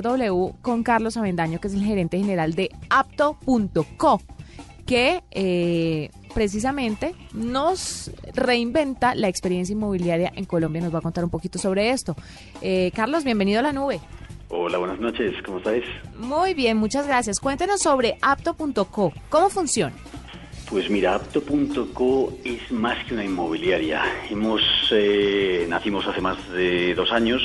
W con Carlos Avendaño, que es el gerente general de apto.co, que eh, precisamente nos reinventa la experiencia inmobiliaria en Colombia. Nos va a contar un poquito sobre esto. Eh, Carlos, bienvenido a la nube. Hola, buenas noches, ¿cómo estáis? Muy bien, muchas gracias. Cuéntenos sobre apto.co. ¿Cómo funciona? Pues mira, apto.co es más que una inmobiliaria. Hemos eh, nacimos hace más de dos años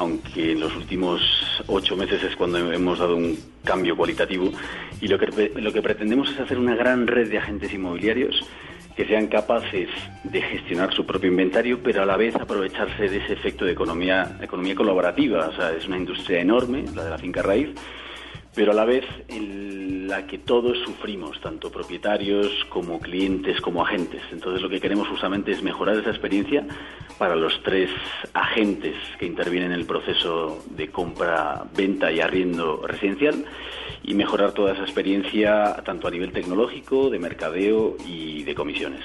aunque en los últimos ocho meses es cuando hemos dado un cambio cualitativo y lo que, lo que pretendemos es hacer una gran red de agentes inmobiliarios que sean capaces de gestionar su propio inventario, pero a la vez aprovecharse de ese efecto de economía, economía colaborativa. O sea, es una industria enorme, la de la finca raíz, pero a la vez en la que todos sufrimos, tanto propietarios como clientes como agentes. Entonces lo que queremos justamente es mejorar esa experiencia para los tres agentes que intervienen en el proceso de compra, venta y arriendo residencial y mejorar toda esa experiencia tanto a nivel tecnológico, de mercadeo y de comisiones.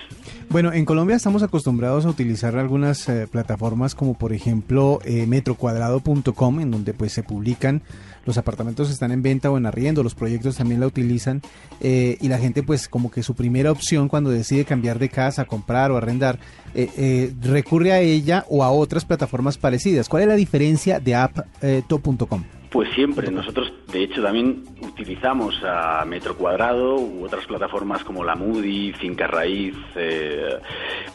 Bueno, en Colombia estamos acostumbrados a utilizar algunas eh, plataformas como por ejemplo eh, metrocuadrado.com en donde pues se publican los apartamentos están en venta o en arriendo, los proyectos también la utilizan eh, y la gente pues como que su primera opción cuando decide cambiar de casa, comprar o arrendar, eh, eh, recurre a ella o a otras plataformas parecidas. ¿Cuál es la diferencia de app.com? Pues siempre, nosotros de hecho también utilizamos a Metro Cuadrado u otras plataformas como la Moody, Finca Raíz, eh,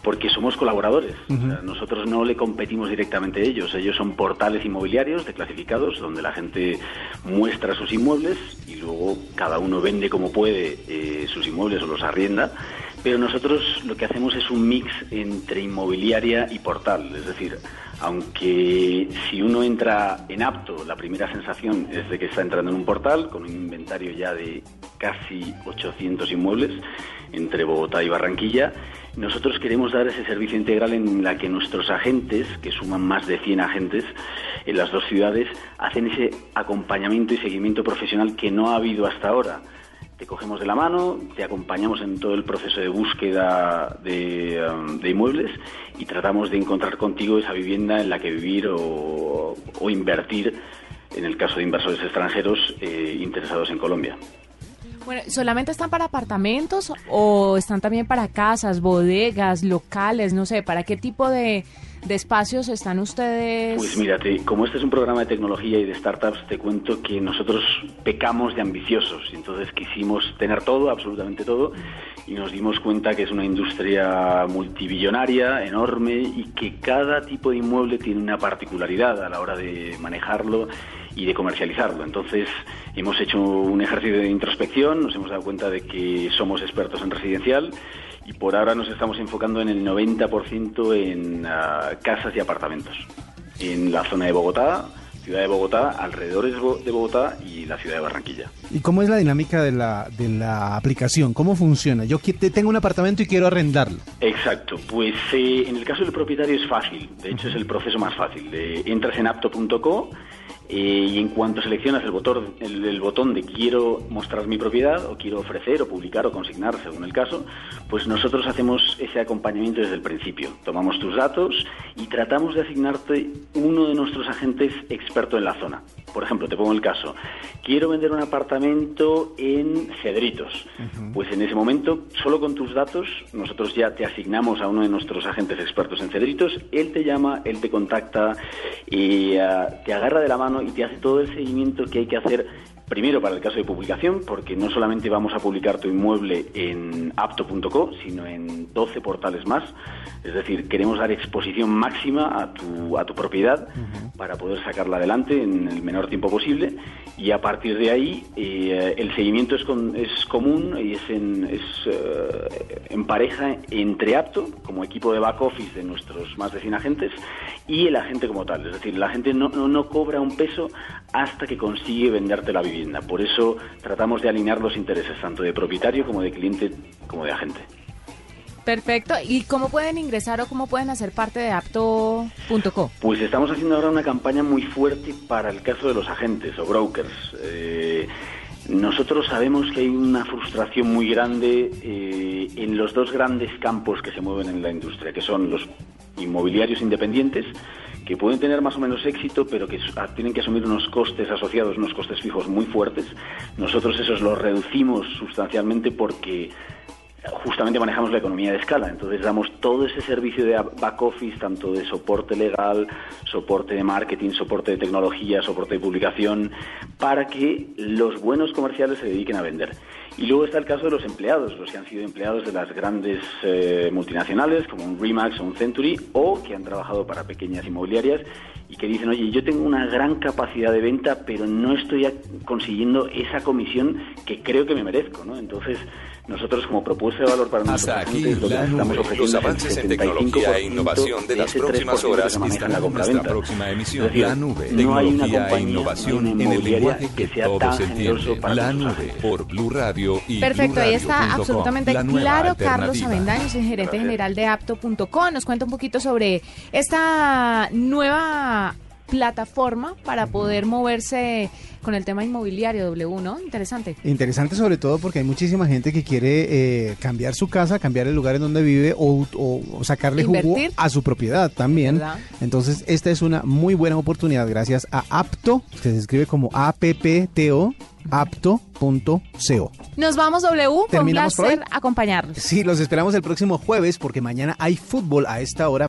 porque somos colaboradores. nosotros no le competimos directamente a ellos, ellos son portales inmobiliarios de clasificados donde la gente muestra sus inmuebles y luego cada uno vende como puede eh, sus inmuebles o los arrienda. Pero nosotros lo que hacemos es un mix entre inmobiliaria y portal, es decir, aunque si uno entra en apto, la primera sensación es de que está entrando en un portal con un inventario ya de casi 800 inmuebles entre Bogotá y Barranquilla, nosotros queremos dar ese servicio integral en la que nuestros agentes, que suman más de 100 agentes en las dos ciudades, hacen ese acompañamiento y seguimiento profesional que no ha habido hasta ahora te cogemos de la mano, te acompañamos en todo el proceso de búsqueda de, um, inmuebles y tratamos de encontrar contigo esa vivienda en la que vivir o, invertir, en el caso de inversores extranjeros eh, interesados en Colombia. Bueno, ¿solamente están para apartamentos o están también para casas, bodegas, locales? No sé, ¿para qué tipo de, de espacios están ustedes? Pues mírate, como este es un programa de tecnología y de startups, te cuento que nosotros pecamos de ambiciosos, entonces quisimos tener todo, absolutamente todo, y nos dimos cuenta que es una industria multibillonaria, enorme, y que cada tipo de inmueble tiene una particularidad a la hora de manejarlo y de comercializarlo. Entonces hemos hecho un ejercicio de introspección, nos hemos dado cuenta de que somos expertos en residencial y por ahora nos estamos enfocando en el 90% en ah, casas y apartamentos. En la zona de Bogotá, ciudad de Bogotá, alrededores de Bogotá y la ciudad de Barranquilla. ¿Y cómo es la dinámica de la, de la aplicación? ¿Cómo funciona? Yo tengo un apartamento y quiero arrendarlo. Exacto, pues eh, en el caso del propietario es fácil, de hecho es el proceso más fácil. entras en apto.co eh, y en cuanto seleccionas el botón, el, botón de quiero mostrar mi propiedad o quiero ofrecer o publicar o consignar según el caso, pues nosotros hacemos ese acompañamiento desde el principio. Tomamos tus datos y tratamos de asignarte uno de nuestros agentes experto en la zona. Por ejemplo, te pongo el caso, quiero vender un apartamento en Cedritos. Pues en ese momento, solo con tus datos, nosotros ya te asignamos a uno de nuestros agentes expertos en Cedritos, él te llama, él te contacta y ah, te agarra de la mano y te hace todo el seguimiento que hay que hacer Primero para el caso de publicación, porque no solamente vamos a publicar tu inmueble en apto.co, sino en 12 portales más. Es decir, queremos dar exposición máxima a tu, a tu propiedad para poder sacarla adelante en el menor tiempo posible. Y a partir de ahí, eh, el seguimiento es, es común y es, en, es eh, en pareja entre apto, como equipo de back office de nuestros más de 100 agentes, y el agente como tal. Es decir, la gente no, no, no cobra un peso hasta que consigue venderte la vivienda. Por eso tratamos de alinear los intereses tanto de propietario como de cliente como de agente. Perfecto. ¿Y cómo pueden ingresar o cómo pueden hacer parte de apto.co? Pues estamos haciendo ahora una campaña muy fuerte para el caso de los agentes o brokers. Eh, nosotros sabemos que hay una frustración muy grande eh, en los dos grandes campos que se mueven en la industria, que son los inmobiliarios independientes, que pueden tener más o menos éxito, pero que tienen que asumir unos costes asociados, unos costes fijos muy fuertes. Nosotros esos los reducimos sustancialmente porque justamente manejamos la economía de escala. Entonces damos todo ese servicio de back office, tanto de soporte legal, soporte de marketing, soporte de tecnología, soporte de publicación, para que los buenos comerciales se dediquen a vender. Y luego está el caso de los empleados, los que han sido empleados de las grandes eh, multinacionales, como un Remax o un Century, o que han trabajado para pequeñas inmobiliarias y que dicen, oye, yo tengo una gran capacidad de venta, pero no estoy consiguiendo esa comisión que creo que me merezco, ¿no? Entonces, nosotros como propuesta de valor para nosotros aquí la estamos ofreciendo los avances en tecnología e innovación de las próximas horas están en nuestra próxima emisión. la nube, tecnología e innovación en el lenguaje que, que todos entienden. La nube por Blue Radio y Perfecto, ahí está absolutamente claro. Carlos Avendaño, el gerente general de apto.com, nos cuenta un poquito sobre esta nueva plataforma para poder moverse con el tema inmobiliario W, ¿no? Interesante. Interesante sobre todo porque hay muchísima gente que quiere eh, cambiar su casa, cambiar el lugar en donde vive o, sacarle jugo a su propiedad también. Entonces, esta es una muy buena oportunidad gracias a Apto, que se escribe como A-P-P-T-O apto.co. Nos vamos W, fue un placer acompañarlos. Sí, los esperamos el próximo jueves porque mañana hay fútbol a esta hora.